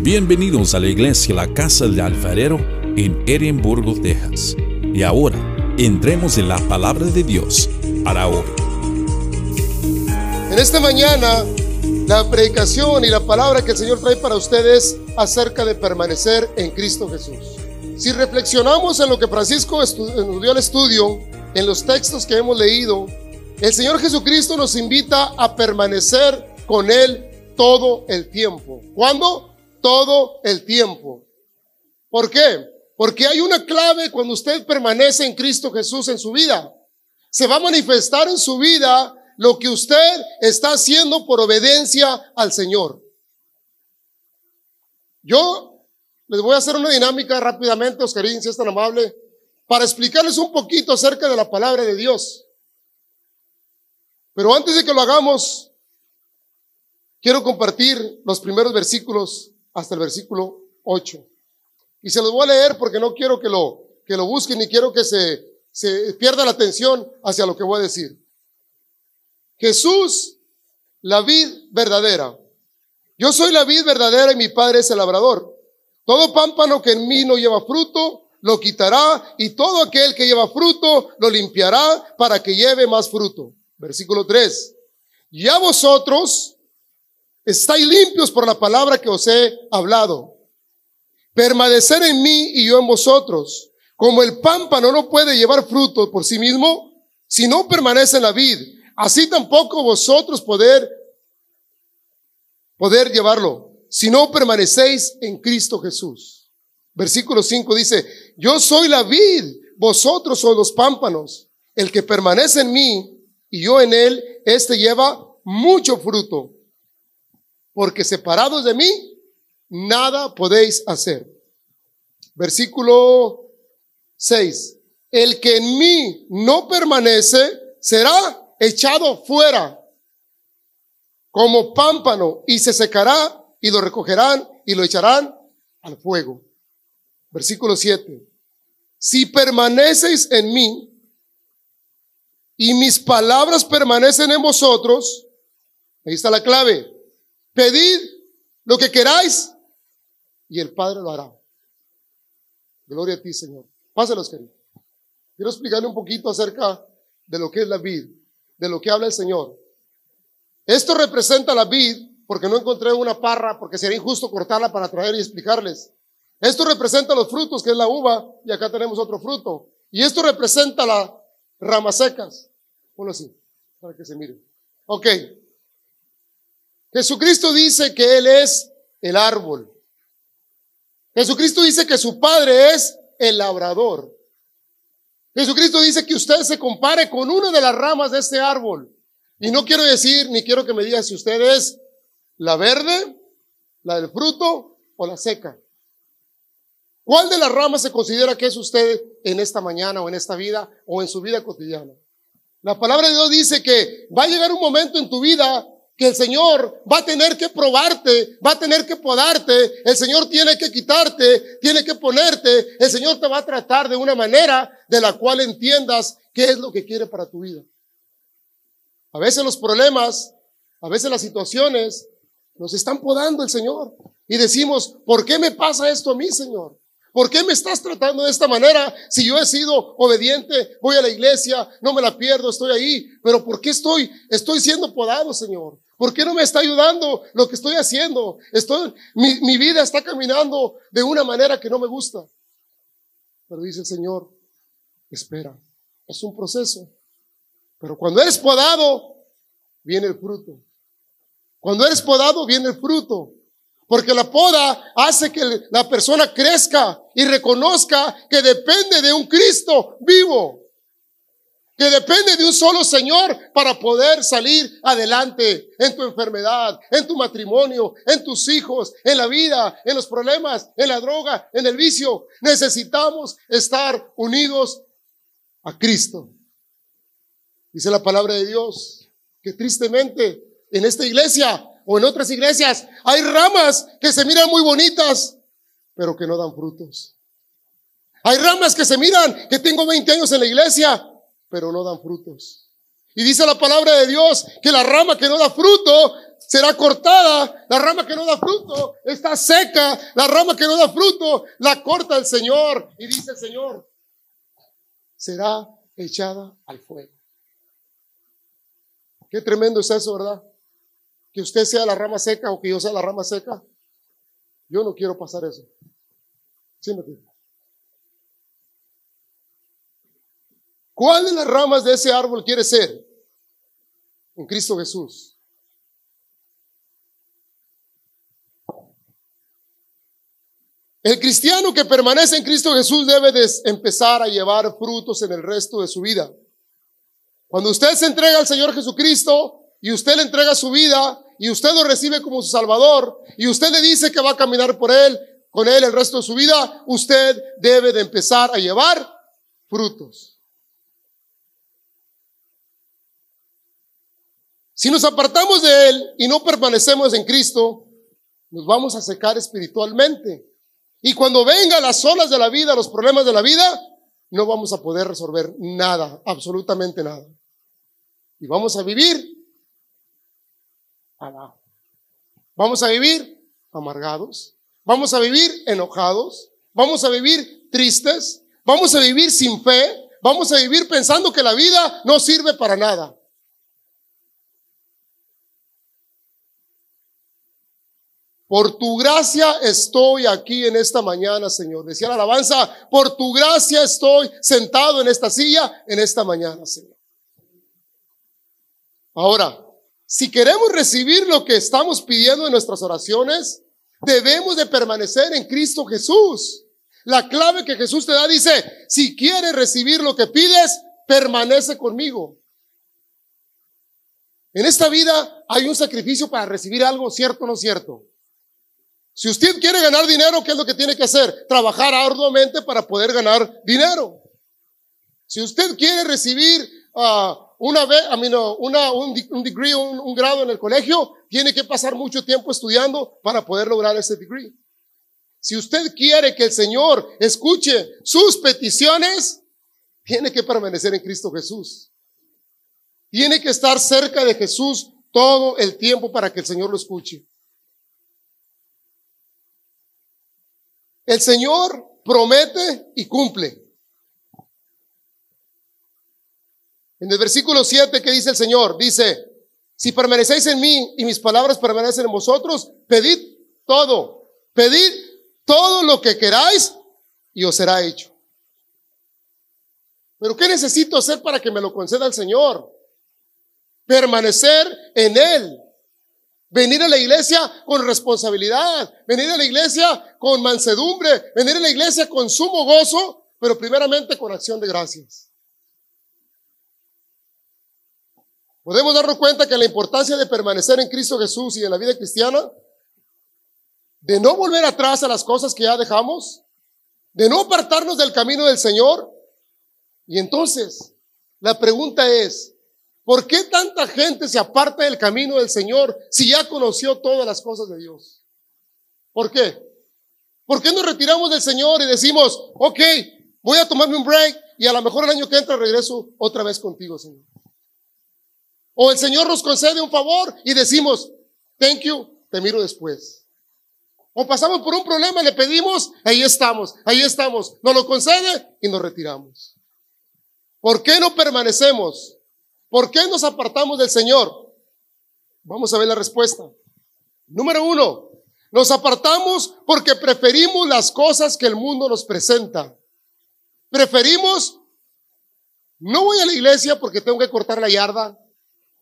Bienvenidos a la iglesia La Casa del Alfarero en Edimburgo, Texas. Y ahora, entremos en la palabra de Dios para hoy. En esta mañana, la predicación y la palabra que el Señor trae para ustedes acerca de permanecer en Cristo Jesús. Si reflexionamos en lo que Francisco dio al estudio, en los textos que hemos leído, el Señor Jesucristo nos invita a permanecer con Él todo el tiempo. ¿Cuándo? Todo el tiempo. ¿Por qué? Porque hay una clave cuando usted permanece en Cristo Jesús en su vida. Se va a manifestar en su vida lo que usted está haciendo por obediencia al Señor. Yo les voy a hacer una dinámica rápidamente, Oscarín, si es tan amable, para explicarles un poquito acerca de la palabra de Dios. Pero antes de que lo hagamos, quiero compartir los primeros versículos hasta el versículo 8. Y se los voy a leer porque no quiero que lo, que lo busquen ni quiero que se, se pierda la atención hacia lo que voy a decir. Jesús, la vid verdadera. Yo soy la vid verdadera y mi padre es el labrador. Todo pámpano que en mí no lleva fruto, lo quitará y todo aquel que lleva fruto, lo limpiará para que lleve más fruto. Versículo 3. Ya vosotros estáis limpios por la palabra que os he hablado. Permanecer en mí y yo en vosotros. Como el pámpano no puede llevar fruto por sí mismo, si no permanece en la vid, así tampoco vosotros poder, poder llevarlo, si no permanecéis en Cristo Jesús. Versículo 5 dice, yo soy la vid, vosotros sois los pámpanos. El que permanece en mí y yo en él, este lleva mucho fruto, porque separados de mí, nada podéis hacer. Versículo 6. El que en mí no permanece será echado fuera como pámpano y se secará y lo recogerán y lo echarán al fuego. Versículo 7. Si permaneceis en mí y mis palabras permanecen en vosotros, ahí está la clave. Pedid lo que queráis y el Padre lo hará. Gloria a ti, Señor. Pásalos, querido. Quiero explicarle un poquito acerca de lo que es la vid, de lo que habla el Señor. Esto representa la vid, porque no encontré una parra, porque sería injusto cortarla para traer y explicarles. Esto representa los frutos, que es la uva, y acá tenemos otro fruto. Y esto representa las ramas secas. Ponlo así, para que se mire. Ok. Jesucristo dice que Él es el árbol. Jesucristo dice que su Padre es el labrador. Jesucristo dice que usted se compare con una de las ramas de este árbol. Y no quiero decir, ni quiero que me diga si usted es la verde, la del fruto o la seca. ¿Cuál de las ramas se considera que es usted en esta mañana o en esta vida o en su vida cotidiana? La palabra de Dios dice que va a llegar un momento en tu vida que el Señor va a tener que probarte, va a tener que podarte, el Señor tiene que quitarte, tiene que ponerte, el Señor te va a tratar de una manera de la cual entiendas qué es lo que quiere para tu vida. A veces los problemas, a veces las situaciones nos están podando el Señor y decimos, ¿por qué me pasa esto a mí, Señor? ¿Por qué me estás tratando de esta manera? Si yo he sido obediente, voy a la iglesia, no me la pierdo, estoy ahí. Pero ¿por qué estoy, estoy siendo podado, Señor? ¿Por qué no me está ayudando lo que estoy haciendo? Estoy, mi, mi vida está caminando de una manera que no me gusta. Pero dice el Señor, espera, es un proceso. Pero cuando eres podado, viene el fruto. Cuando eres podado, viene el fruto. Porque la poda hace que la persona crezca y reconozca que depende de un Cristo vivo. Que depende de un solo Señor para poder salir adelante en tu enfermedad, en tu matrimonio, en tus hijos, en la vida, en los problemas, en la droga, en el vicio. Necesitamos estar unidos a Cristo. Dice la palabra de Dios que tristemente en esta iglesia o en otras iglesias hay ramas que se miran muy bonitas, pero que no dan frutos. Hay ramas que se miran que tengo 20 años en la iglesia, pero no dan frutos. Y dice la palabra de Dios que la rama que no da fruto será cortada, la rama que no da fruto está seca, la rama que no da fruto la corta el Señor. Y dice el Señor, será echada al fuego. Qué tremendo es eso, ¿verdad? Que usted sea la rama seca o que yo sea la rama seca. Yo no quiero pasar eso. ¿Sí ¿Cuál de las ramas de ese árbol quiere ser? En Cristo Jesús. El cristiano que permanece en Cristo Jesús debe de empezar a llevar frutos en el resto de su vida. Cuando usted se entrega al Señor Jesucristo y usted le entrega su vida y usted lo recibe como su Salvador y usted le dice que va a caminar por Él, con Él el resto de su vida, usted debe de empezar a llevar frutos. Si nos apartamos de Él y no permanecemos en Cristo, nos vamos a secar espiritualmente. Y cuando vengan las olas de la vida, los problemas de la vida, no vamos a poder resolver nada, absolutamente nada. Y vamos a vivir abajo. Vamos a vivir amargados. Vamos a vivir enojados. Vamos a vivir tristes. Vamos a vivir sin fe. Vamos a vivir pensando que la vida no sirve para nada. Por tu gracia estoy aquí en esta mañana, Señor. Decía la alabanza, por tu gracia estoy sentado en esta silla en esta mañana, Señor. Ahora, si queremos recibir lo que estamos pidiendo en nuestras oraciones, debemos de permanecer en Cristo Jesús. La clave que Jesús te da dice, si quieres recibir lo que pides, permanece conmigo. En esta vida hay un sacrificio para recibir algo, ¿cierto o no cierto? Si usted quiere ganar dinero, ¿qué es lo que tiene que hacer? Trabajar arduamente para poder ganar dinero. Si usted quiere recibir uh, una, una, un, degree, un, un grado en el colegio, tiene que pasar mucho tiempo estudiando para poder lograr ese degree. Si usted quiere que el Señor escuche sus peticiones, tiene que permanecer en Cristo Jesús. Tiene que estar cerca de Jesús todo el tiempo para que el Señor lo escuche. El Señor promete y cumple. En el versículo 7 que dice el Señor, dice, si permanecéis en mí y mis palabras permanecen en vosotros, pedid todo, pedid todo lo que queráis y os será hecho. Pero ¿qué necesito hacer para que me lo conceda el Señor? Permanecer en Él. Venir a la iglesia con responsabilidad, venir a la iglesia con mansedumbre, venir a la iglesia con sumo gozo, pero primeramente con acción de gracias. Podemos darnos cuenta que la importancia de permanecer en Cristo Jesús y en la vida cristiana, de no volver atrás a las cosas que ya dejamos, de no apartarnos del camino del Señor. Y entonces, la pregunta es, ¿Por qué tanta gente se aparta del camino del Señor si ya conoció todas las cosas de Dios? ¿Por qué? ¿Por qué nos retiramos del Señor y decimos, ok, voy a tomarme un break y a lo mejor el año que entra regreso otra vez contigo, Señor? O el Señor nos concede un favor y decimos, thank you, te miro después. O pasamos por un problema, le pedimos, ahí estamos, ahí estamos, nos lo concede y nos retiramos. ¿Por qué no permanecemos? ¿Por qué nos apartamos del Señor? Vamos a ver la respuesta. Número uno, nos apartamos porque preferimos las cosas que el mundo nos presenta. Preferimos, no voy a la iglesia porque tengo que cortar la yarda.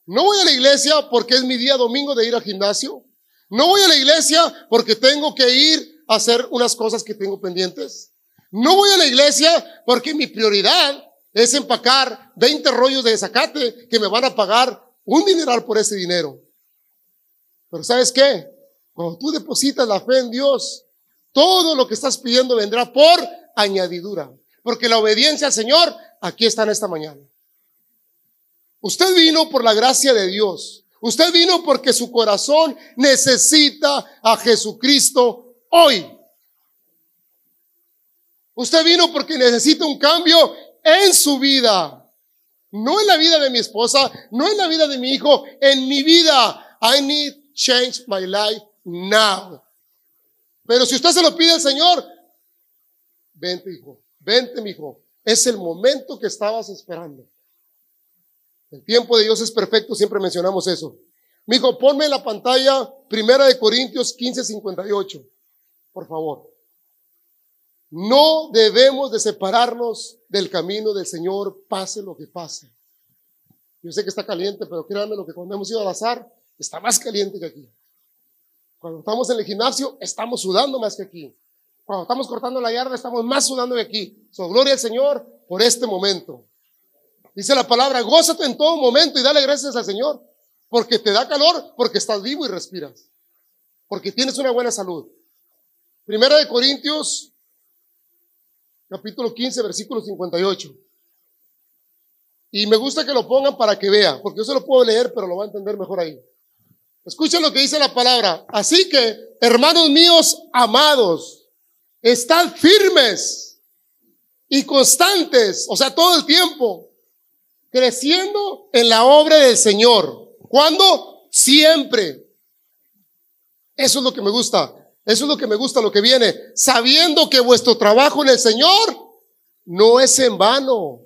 No voy a la iglesia porque es mi día domingo de ir al gimnasio. No voy a la iglesia porque tengo que ir a hacer unas cosas que tengo pendientes. No voy a la iglesia porque mi prioridad es empacar 20 rollos de zacate que me van a pagar un dineral por ese dinero. Pero ¿sabes qué? Cuando tú depositas la fe en Dios, todo lo que estás pidiendo vendrá por añadidura. Porque la obediencia al Señor aquí está en esta mañana. Usted vino por la gracia de Dios. Usted vino porque su corazón necesita a Jesucristo hoy. Usted vino porque necesita un cambio en su vida. No en la vida de mi esposa, no en la vida de mi hijo, en mi vida. I need change my life now. Pero si usted se lo pide al Señor, vente, hijo, vente, mi hijo. Es el momento que estabas esperando. El tiempo de Dios es perfecto, siempre mencionamos eso. Mi hijo, ponme en la pantalla Primera de Corintios 15, 58, por favor. No debemos de separarnos del camino del Señor, pase lo que pase. Yo sé que está caliente, pero créanme lo que cuando hemos ido al azar, está más caliente que aquí. Cuando estamos en el gimnasio, estamos sudando más que aquí. Cuando estamos cortando la yarda, estamos más sudando que aquí. So, gloria al Señor por este momento. Dice la palabra, gózate en todo momento y dale gracias al Señor. Porque te da calor, porque estás vivo y respiras. Porque tienes una buena salud. Primera de Corintios capítulo 15, versículo 58. Y me gusta que lo pongan para que vea, porque yo se lo puedo leer, pero lo va a entender mejor ahí. Escuchen lo que dice la palabra. Así que, hermanos míos amados, están firmes y constantes, o sea, todo el tiempo, creciendo en la obra del Señor. ¿Cuándo? Siempre. Eso es lo que me gusta. Eso es lo que me gusta, lo que viene. Sabiendo que vuestro trabajo en el Señor no es en vano.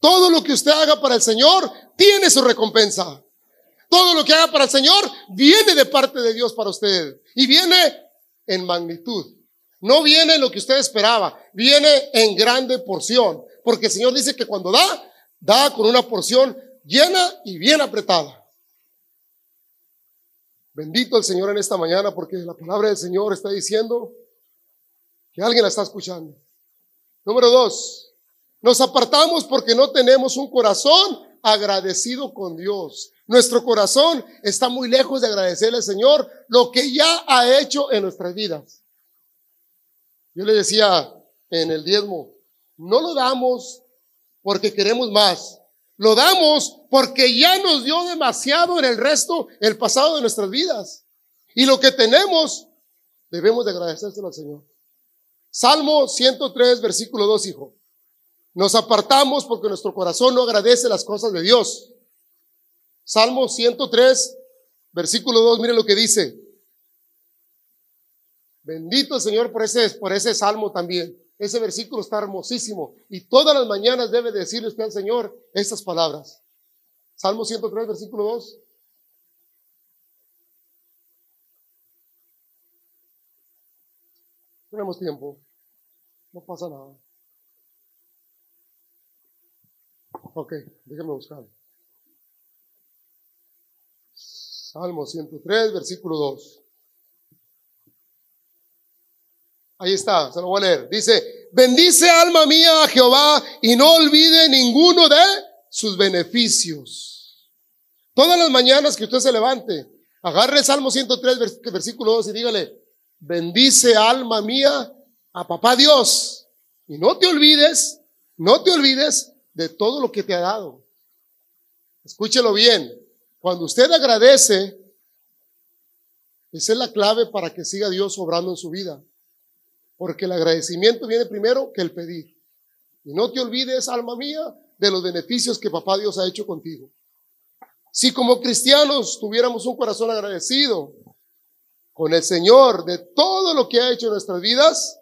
Todo lo que usted haga para el Señor tiene su recompensa. Todo lo que haga para el Señor viene de parte de Dios para usted. Y viene en magnitud. No viene en lo que usted esperaba. Viene en grande porción. Porque el Señor dice que cuando da, da con una porción llena y bien apretada. Bendito el Señor en esta mañana porque la palabra del Señor está diciendo que alguien la está escuchando. Número dos, nos apartamos porque no tenemos un corazón agradecido con Dios. Nuestro corazón está muy lejos de agradecerle al Señor lo que ya ha hecho en nuestras vidas. Yo le decía en el diezmo, no lo damos porque queremos más, lo damos porque ya nos dio demasiado en el resto, el pasado de nuestras vidas. Y lo que tenemos, debemos de agradecérselo al Señor. Salmo 103, versículo 2, hijo. Nos apartamos porque nuestro corazón no agradece las cosas de Dios. Salmo 103, versículo 2, mire lo que dice. Bendito el Señor por ese, por ese salmo también. Ese versículo está hermosísimo. Y todas las mañanas debe decirle usted al Señor estas palabras. Salmo 103, versículo 2. Tenemos tiempo. No pasa nada. Ok, déjame buscar. Salmo 103, versículo 2. Ahí está, se lo voy a leer. Dice, bendice alma mía a Jehová y no olvide ninguno de sus beneficios. Todas las mañanas que usted se levante, agarre el Salmo 103, versículo 2 y dígale, bendice alma mía a papá Dios. Y no te olvides, no te olvides de todo lo que te ha dado. Escúchelo bien. Cuando usted agradece, esa es la clave para que siga Dios obrando en su vida. Porque el agradecimiento viene primero que el pedir. Y no te olvides, alma mía, de los beneficios que papá Dios ha hecho contigo. Si como cristianos tuviéramos un corazón agradecido con el Señor de todo lo que ha hecho en nuestras vidas,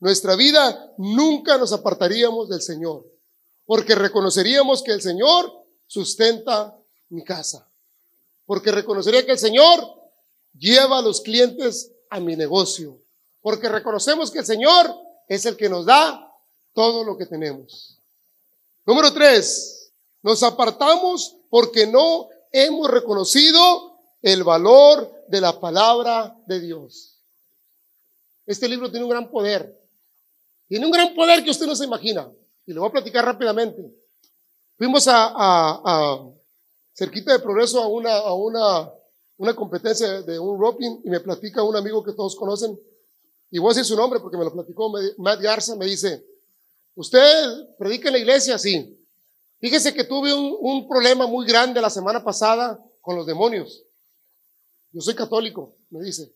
nuestra vida nunca nos apartaríamos del Señor, porque reconoceríamos que el Señor sustenta mi casa, porque reconocería que el Señor lleva a los clientes a mi negocio, porque reconocemos que el Señor es el que nos da todo lo que tenemos. Número tres, nos apartamos porque no hemos reconocido el valor de la palabra de Dios. Este libro tiene un gran poder. Tiene un gran poder que usted no se imagina. Y le voy a platicar rápidamente. Fuimos a, a, cerquita de progreso a una, a una, una competencia de un roping y me platica un amigo que todos conocen y voy a decir su nombre porque me lo platicó Matt Garza, me dice, ¿usted predica en la iglesia? Sí. Fíjese que tuve un, problema muy grande la semana pasada con los demonios. Yo soy católico, me dice.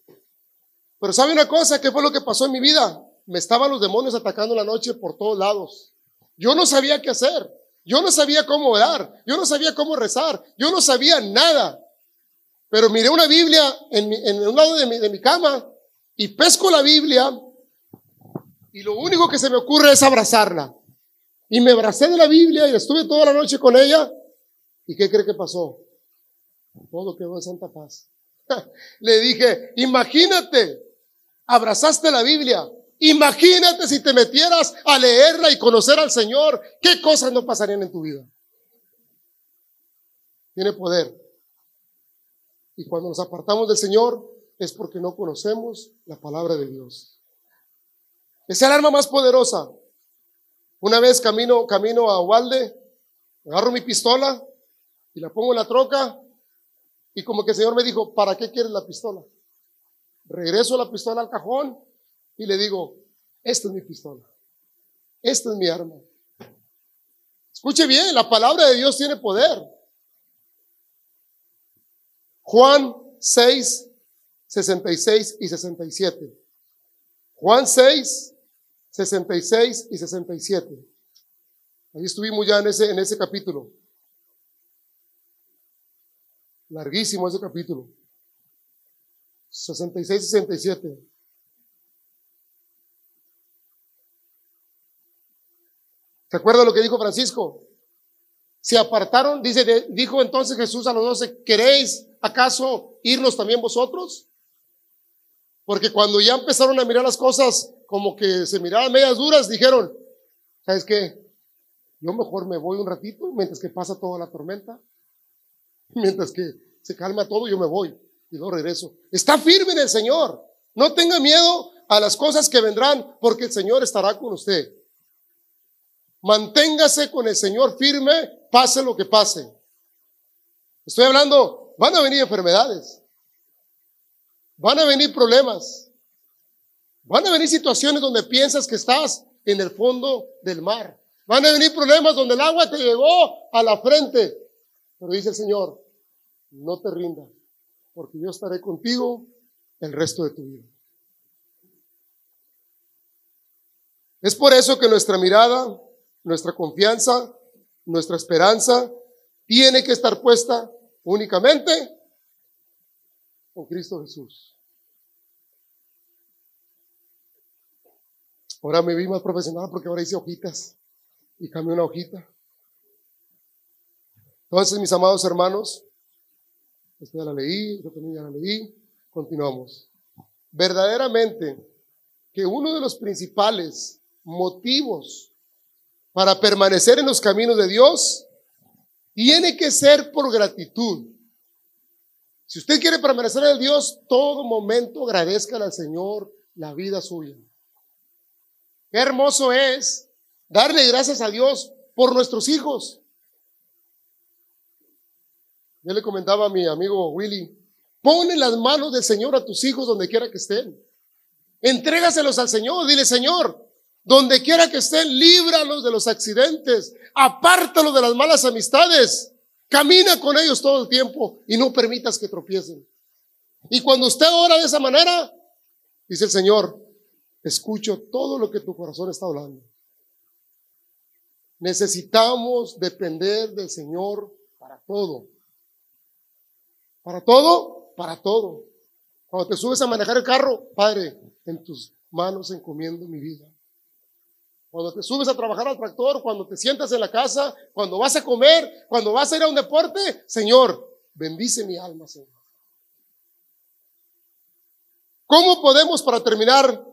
Pero ¿sabe una cosa? ¿Qué fue lo que pasó en mi vida? Me estaban los demonios atacando la noche por todos lados. Yo no sabía qué hacer. Yo no sabía cómo orar. Yo no sabía cómo rezar. Yo no sabía nada. Pero miré una Biblia en, un lado de mi cama y pesco la Biblia y lo único que se me ocurre es abrazarla. Y me abracé de la Biblia y estuve toda la noche con ella. ¿Y qué cree que pasó? Todo quedó en santa paz. Le dije, imagínate, abrazaste la Biblia. Imagínate si te metieras a leerla y conocer al Señor. ¿Qué cosas no pasarían en tu vida? Tiene poder. Y cuando nos apartamos del Señor es porque no conocemos la palabra de Dios. Es el arma más poderosa. Una vez camino, camino a Walde, agarro mi pistola y la pongo en la troca y como que el Señor me dijo, ¿para qué quieres la pistola? Regreso la pistola al cajón y le digo, esta es mi pistola, esta es mi arma. Escuche bien, la palabra de Dios tiene poder. Juan 6, 66 y 67. Juan 6, 66 y 67. Ahí estuvimos ya en ese, en ese capítulo. Larguísimo ese capítulo. 66 y 67. ¿Se acuerda lo que dijo Francisco? Se apartaron, dice, dijo entonces Jesús a los doce, ¿queréis acaso irnos también vosotros? Porque cuando ya empezaron a mirar las cosas como que se miraban medias duras, dijeron, ¿sabes qué? Yo mejor me voy un ratito mientras que pasa toda la tormenta, mientras que se calma todo, yo me voy y luego regreso. Está firme en el Señor. No tenga miedo a las cosas que vendrán, porque el Señor estará con usted. Manténgase con el Señor firme, pase lo que pase. Estoy hablando, van a venir enfermedades, van a venir problemas, Van a venir situaciones donde piensas que estás en el fondo del mar. Van a venir problemas donde el agua te llegó a la frente. Pero dice el Señor, no te rindas, porque yo estaré contigo el resto de tu vida. Es por eso que nuestra mirada, nuestra confianza, nuestra esperanza tiene que estar puesta únicamente en Cristo Jesús. Ahora me vi más profesional porque ahora hice hojitas y cambié una hojita. Entonces, mis amados hermanos, esta ya la leí, yo también ya la leí, continuamos. Verdaderamente que uno de los principales motivos para permanecer en los caminos de Dios tiene que ser por gratitud. Si usted quiere permanecer en Dios, todo momento agradezca al Señor la vida suya. Qué hermoso es darle gracias a Dios por nuestros hijos. Yo le comentaba a mi amigo Willy, pon en las manos del Señor a tus hijos donde quiera que estén. Entrégaselos al Señor, dile Señor, donde quiera que estén, líbralos de los accidentes, apártalos de las malas amistades, camina con ellos todo el tiempo y no permitas que tropiecen. Y cuando usted ora de esa manera, dice el Señor, escucho todo lo que tu corazón está hablando. Necesitamos depender del Señor para todo. ¿Para todo? Para todo. Cuando te subes a manejar el carro, Padre, en tus manos encomiendo mi vida. Cuando te subes a trabajar al tractor, cuando te sientas en la casa, cuando vas a comer, cuando vas a ir a un deporte, Señor, bendice mi alma, Señor. ¿Cómo podemos, para terminar,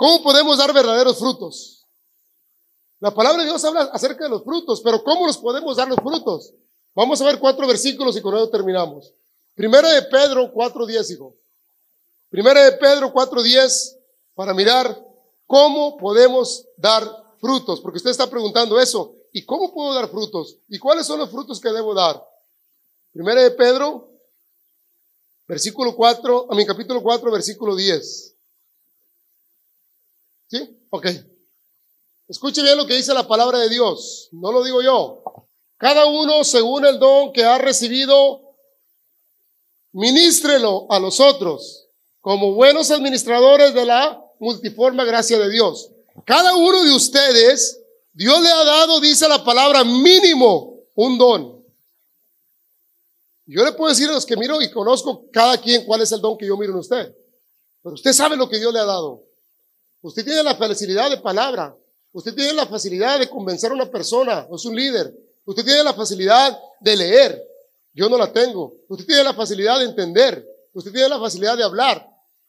¿Cómo podemos dar verdaderos frutos? La palabra de Dios habla acerca de los frutos, pero ¿cómo los podemos dar los frutos? Vamos a ver cuatro versículos y con eso terminamos. Primera de Pedro 4.10, hijo. Primera de Pedro 4.10 para mirar cómo podemos dar frutos, porque usted está preguntando eso. ¿Y cómo puedo dar frutos? ¿Y cuáles son los frutos que debo dar? Primera de Pedro, versículo 4, a mi capítulo 4, versículo 10. ¿Sí? Ok. Escuche bien lo que dice la palabra de Dios. No lo digo yo. Cada uno según el don que ha recibido, ministrelo a los otros como buenos administradores de la multiforme gracia de Dios. Cada uno de ustedes, Dios le ha dado, dice la palabra, mínimo un don. Yo le puedo decir a los que miro y conozco cada quien cuál es el don que yo miro en usted. Pero usted sabe lo que Dios le ha dado. Usted tiene la facilidad de palabra. Usted tiene la facilidad de convencer a una persona. Es un líder. Usted tiene la facilidad de leer. Yo no la tengo. Usted tiene la facilidad de entender. Usted tiene la facilidad de hablar,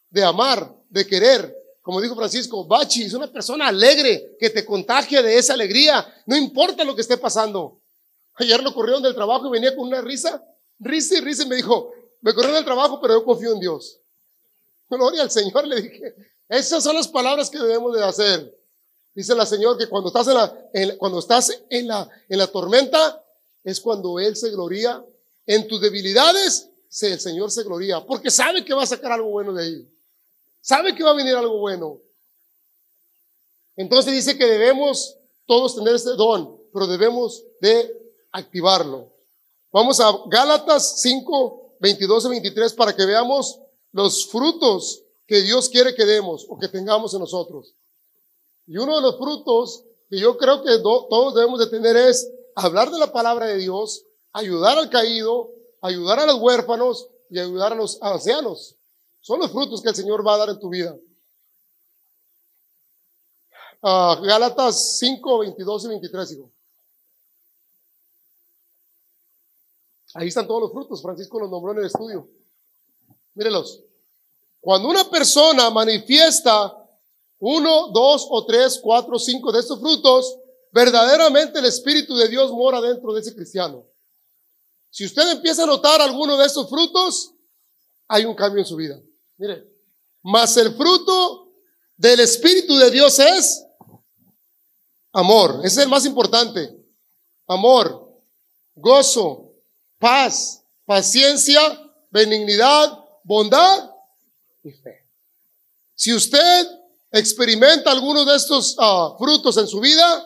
de amar, de querer. Como dijo Francisco, Bachi es una persona alegre que te contagia de esa alegría. No importa lo que esté pasando. Ayer lo corrieron del trabajo y venía con una risa. Risa y risa y me dijo, me corrieron del trabajo, pero yo confío en Dios. Gloria al Señor, le dije. Esas son las palabras que debemos de hacer. Dice la Señor que cuando estás en la, cuando estás en la, en la tormenta, es cuando Él se gloria. En tus debilidades, el Señor se gloria, porque sabe que va a sacar algo bueno de ahí. Sabe que va a venir algo bueno. Entonces dice que debemos todos tener este don, pero debemos de activarlo. Vamos a Gálatas 5, 22 y 23 para que veamos los frutos que Dios quiere que demos o que tengamos en nosotros. Y uno de los frutos que yo creo que todos debemos de tener es hablar de la palabra de Dios, ayudar al caído, ayudar a los huérfanos y ayudar a los ancianos. Son los frutos que el Señor va a dar en tu vida. Uh, Gálatas 5, 22 y 23, hijo. Ahí están todos los frutos. Francisco los nombró en el estudio. Mírelos. Cuando una persona manifiesta uno, dos o tres, cuatro, cinco de estos frutos, verdaderamente el Espíritu de Dios mora dentro de ese cristiano. Si usted empieza a notar alguno de estos frutos, hay un cambio en su vida. Mire, mas el fruto del Espíritu de Dios es amor. Ese es el más importante. Amor, gozo, paz, paciencia, benignidad, bondad y fe. Si usted experimenta alguno de estos ah, frutos en su vida,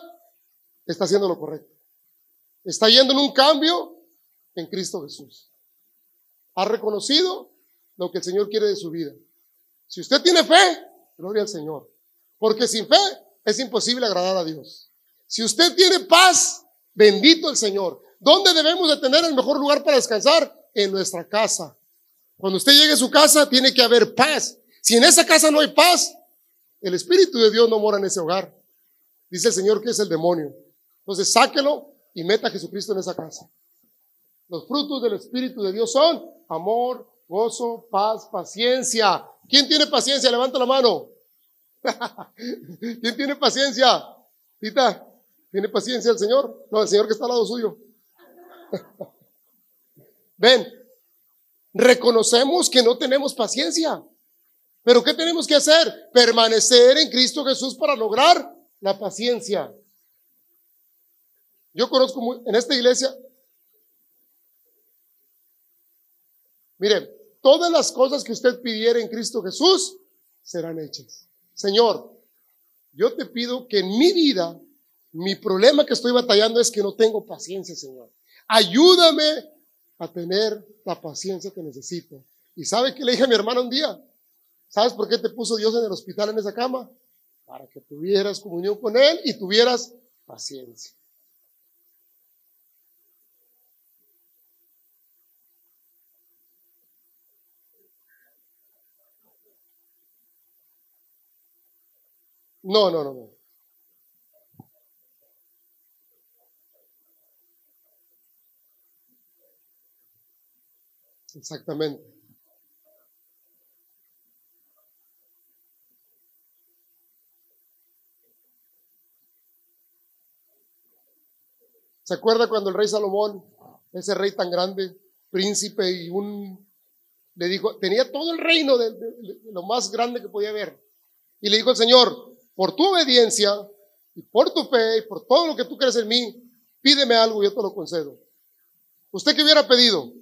está haciendo lo correcto. Está yendo en un cambio en Cristo Jesús. Ha reconocido lo que el Señor quiere de su vida. Si usted tiene fe, gloria al Señor. Porque sin fe es imposible agradar a Dios. Si usted tiene paz, bendito el Señor. ¿Dónde debemos de tener el mejor lugar para descansar? En nuestra casa. Cuando usted llegue a su casa, tiene que haber paz. Si en esa casa no hay paz, el Espíritu de Dios no mora en ese hogar. Dice el Señor que es el demonio. Entonces sáquelo y meta a Jesucristo en esa casa. Los frutos del Espíritu de Dios son amor, gozo, paz, paciencia. ¿Quién tiene paciencia? Levanta la mano. ¿Quién tiene paciencia? Tita, ¿tiene paciencia el Señor? No, el Señor que está al lado suyo. Ven, reconocemos que no tenemos paciencia. Pero ¿qué tenemos que hacer? Permanecer en Cristo Jesús para lograr la paciencia. Yo conozco en esta iglesia, miren, todas las cosas que usted pidiera en Cristo Jesús serán hechas. Señor, yo te pido que en mi vida, mi problema que estoy batallando es que no tengo paciencia, Señor. Ayúdame a tener la paciencia que necesito. ¿Y sabe que le dije a mi hermano un día? ¿Sabes por qué te puso Dios en el hospital en esa cama? Para que tuvieras comunión con Él y tuvieras paciencia. No, no, no, no. Exactamente. ¿Se acuerda cuando el rey Salomón, ese rey tan grande, príncipe y un, le dijo, tenía todo el reino de, lo más grande que podía haber? Y le dijo el Señor, por tu obediencia y por tu fe y por todo lo que tú crees en mí, pídeme algo y yo te lo concedo. ¿Usted qué hubiera pedido?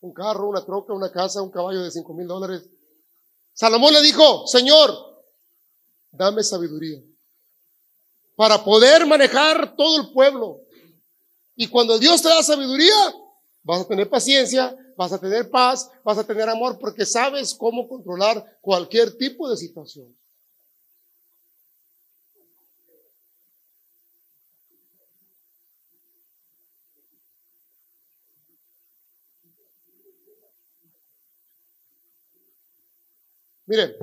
Un carro, una troca, una casa, un caballo de cinco mil dólares. Salomón le dijo, Señor, dame sabiduría para poder manejar todo el pueblo. Y cuando Dios te da sabiduría, vas a tener paciencia, vas a tener paz, vas a tener amor, porque sabes cómo controlar cualquier tipo de situación. Miren,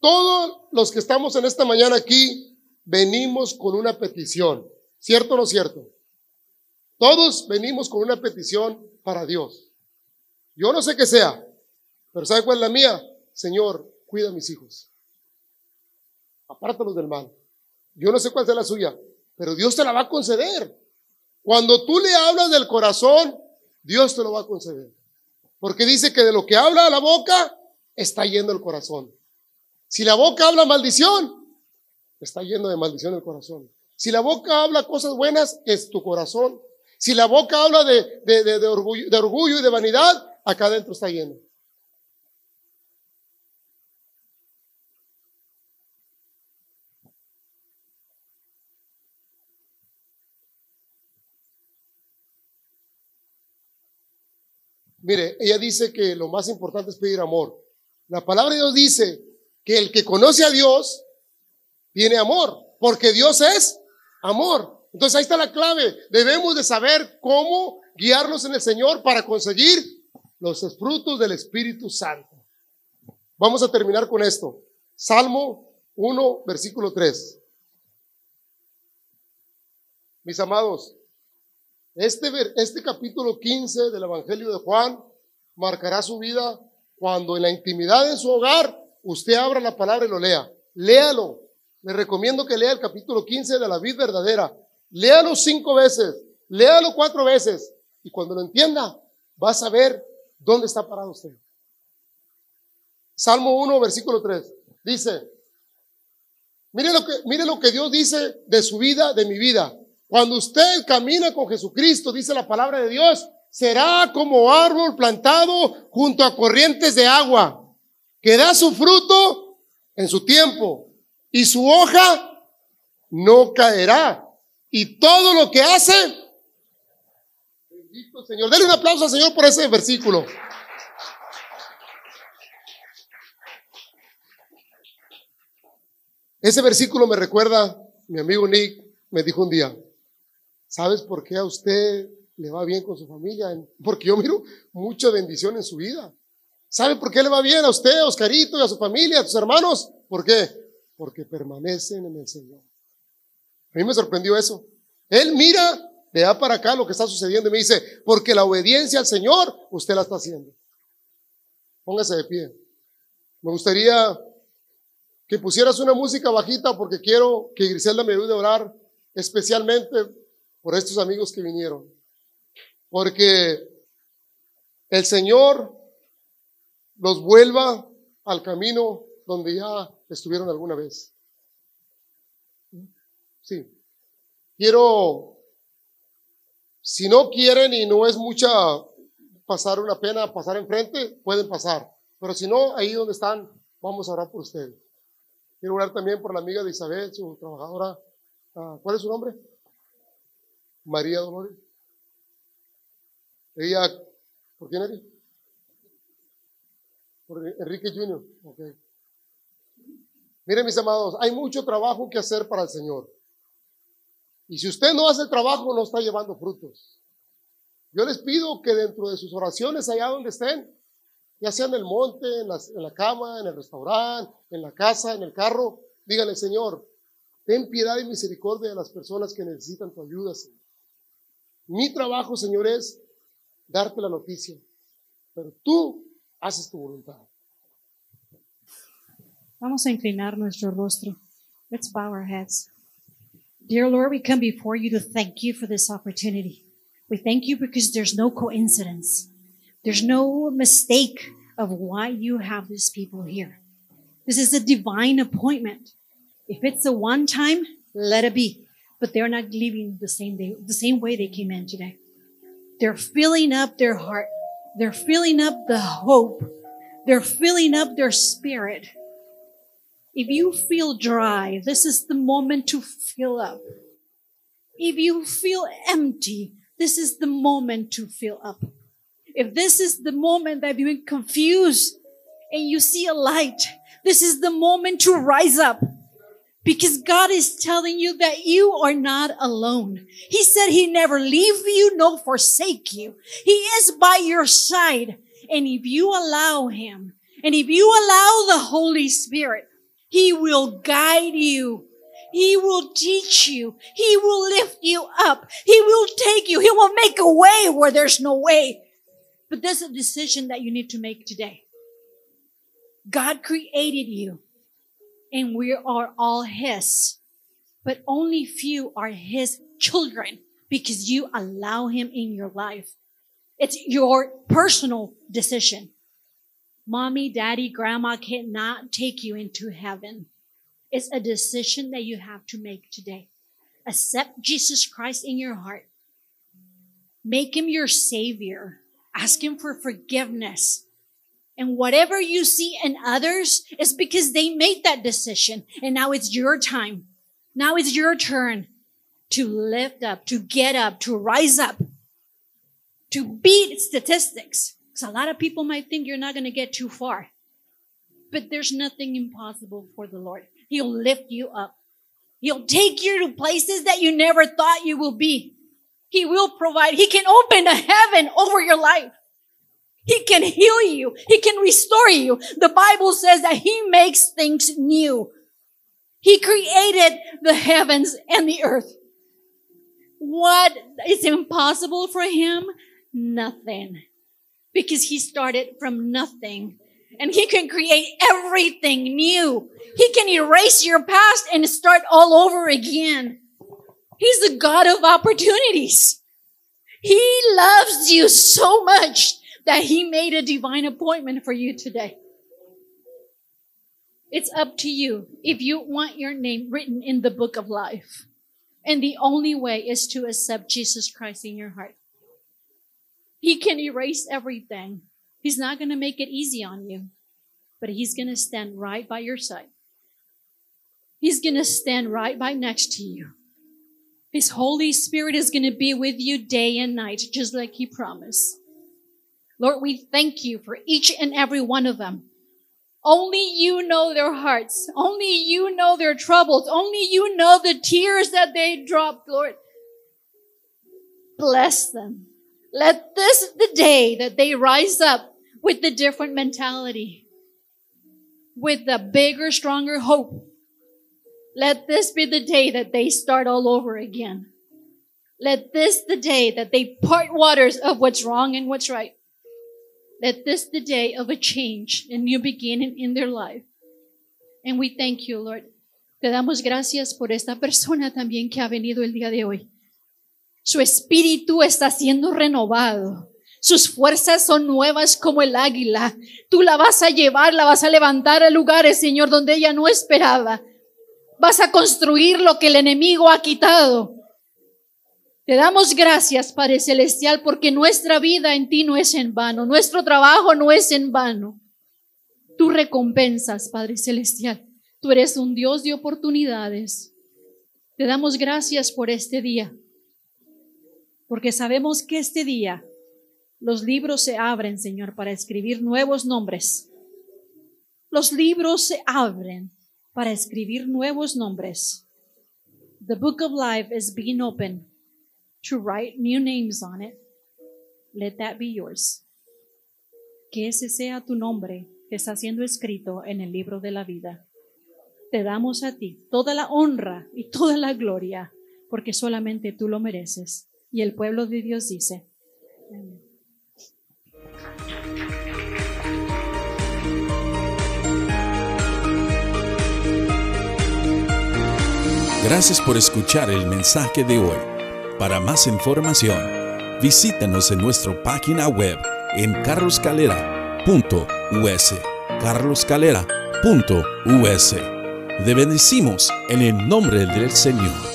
todos los que estamos en esta mañana aquí venimos con una petición. ¿Cierto o no cierto? Todos venimos con una petición para Dios. Yo no sé qué sea, pero ¿sabe cuál es la mía? Señor, cuida a mis hijos. Apártalos del mal. Yo no sé cuál sea la suya, pero Dios te la va a conceder. Cuando tú le hablas del corazón, Dios te lo va a conceder. Porque dice que de lo que habla la boca, está yendo el corazón. Si la boca habla maldición, está yendo de maldición el corazón. Si la boca habla cosas buenas, es tu corazón. Si la boca habla de, de, orgullo, de orgullo y de vanidad, acá adentro está lleno. Mire, ella dice que lo más importante es pedir amor. La palabra de Dios dice que el que conoce a Dios tiene amor, porque Dios es amor. Entonces ahí está la clave. Debemos de saber cómo guiarnos en el Señor para conseguir los frutos del Espíritu Santo. Vamos a terminar con esto. Salmo 1, versículo 3. Mis amados, este, este capítulo 15 del Evangelio de Juan marcará su vida cuando en la intimidad de su hogar usted abra la palabra y lo lea. Léalo. Le recomiendo que lea el capítulo 15 de la vida verdadera. Léalo cinco veces, léalo cuatro veces y cuando lo entienda va a saber dónde está parado usted. Salmo 1, versículo 3. Dice, mire lo que, mire lo que Dios dice de su vida, de mi vida. Cuando usted camina con Jesucristo, dice la palabra de Dios, será como árbol plantado junto a corrientes de agua, que da su fruto en su tiempo y su hoja no caerá. Y todo lo que hace, bendito Señor. Denle un aplauso al Señor por ese versículo. Ese versículo me recuerda, mi amigo Nick me dijo un día, ¿Sabes por qué a usted le va bien con su familia? Porque yo miro mucha bendición en su vida. ¿Sabe por qué le va bien a usted, a Oscarito, y a su familia, a sus hermanos? ¿Por qué? Porque permanecen en el Señor. A mí me sorprendió eso. Él mira de allá para acá lo que está sucediendo y me dice, porque la obediencia al Señor, usted la está haciendo. Póngase de pie. Me gustaría que pusieras una música bajita porque quiero que Griselda me ayude a orar especialmente por estos amigos que vinieron. Porque el Señor los vuelva al camino donde ya estuvieron alguna vez. Sí. Quiero, si no quieren y no es mucha pasar una pena, pasar enfrente, pueden pasar. Pero si no, ahí donde están, vamos a orar por ustedes. Quiero orar también por la amiga de Isabel, su trabajadora. Ah, ¿Cuál es su nombre? María Dolores. Ella, ¿por quién era? Por Enrique Junior. Okay. Miren mis amados, hay mucho trabajo que hacer para el Señor. Y si usted no hace el trabajo, no está llevando frutos. Yo les pido que dentro de sus oraciones, allá donde estén, ya sea en el monte, en, la cama, en el restaurante, en la casa, en el carro, díganle, Señor, ten piedad y misericordia de las personas que necesitan tu ayuda. Mi trabajo, Señor, es darte la noticia, pero tú haces tu voluntad. Vamos a inclinar nuestro rostro. Let's bow our heads. Dear Lord, we come before you to thank you for this opportunity. We thank you because there's no coincidence. There's no mistake of why you have these people here. This is a divine appointment. If it's a one time, let it be but they're not leaving the same day, the same way they came in today. They're filling up their heart. They're filling up the hope. They're filling up their spirit. If you feel dry, this is the moment to fill up. If you feel empty, this is the moment to fill up. If this is the moment that you're confused and you see a light, this is the moment to rise up because God is telling you that you are not alone. He said he never leave you nor forsake you. He is by your side. And if you allow him, And if you allow the Holy Spirit, He will guide you. He will teach you. He will lift you up. He will take you. He will make a way where there's no way. But there's a decision that you need to make today. God created you and we are all His, but only few are His children because you allow Him in your life. It's your personal decision. Mommy, daddy, grandma cannot take you into heaven. It's a decision that you have to make today. Accept Jesus Christ in your heart. Make him your savior. Ask him for forgiveness. And whatever you see in others is because they made that decision. And now it's your time. Now it's your turn to lift up, to get up, to rise up, to beat statistics. Because a lot of people might think you're not going to get too far. But there's nothing impossible for the Lord. He'll lift you up. He'll take you to places that you never thought you will be. He will provide. He can open a heaven over your life. He can heal you. He can restore you. The Bible says that He makes things new. He created the heavens and the earth. What is impossible for Him? Nothing. Because He started from nothing and he can create everything new. He can erase your past and start all over again. He's the God of opportunities. He loves you so much that he made a divine appointment for you today. It's up to you if you want your name written in the book of life. And the only way is to accept Jesus Christ in your heart. He can erase everything. He's not going to make it easy on you, but He's going to stand right by your side. He's going to stand right by next to you. His Holy Spirit is going to be with you day and night, just like He promised. Lord, we thank you for each and every one of them. Only you know their hearts. Only you know their troubles. Only you know the tears that they dropped, Lord. Bless them. Let this the day that they rise up with the different mentality, with the bigger, stronger hope. Let this be the day that they start all over again. Let this the day that they part waters of what's wrong and what's right. Let this the day of a change, a new beginning in their life. And we thank you, Lord. Te damos gracias por esta persona también que ha venido el día de hoy. Su espíritu está siendo renovado. Sus fuerzas son nuevas como el águila. Tú la vas a llevar, la vas a levantar a lugares, Señor, donde ella no esperaba. Vas a construir lo que el enemigo ha quitado. Te damos gracias, Padre Celestial, porque nuestra vida en ti no es en vano, nuestro trabajo no es en vano. Tú recompensas, Padre Celestial. Tú eres un Dios de oportunidades. Te damos gracias por este día porque sabemos que este día los libros se abren, Señor, para escribir nuevos nombres. Los libros se abren para escribir nuevos nombres. The book of life is being opened to write new names on it. Let that be yours. Que ese sea tu nombre que está siendo escrito en el libro de la vida. Te damos a ti toda la honra y toda la gloria, porque solamente tú lo mereces. Y el pueblo de Dios dice, Gracias por escuchar el mensaje de hoy. Para más información, visítanos en nuestra página web en carloscalera.us. carloscalera.us. Te bendecimos en el nombre del Señor.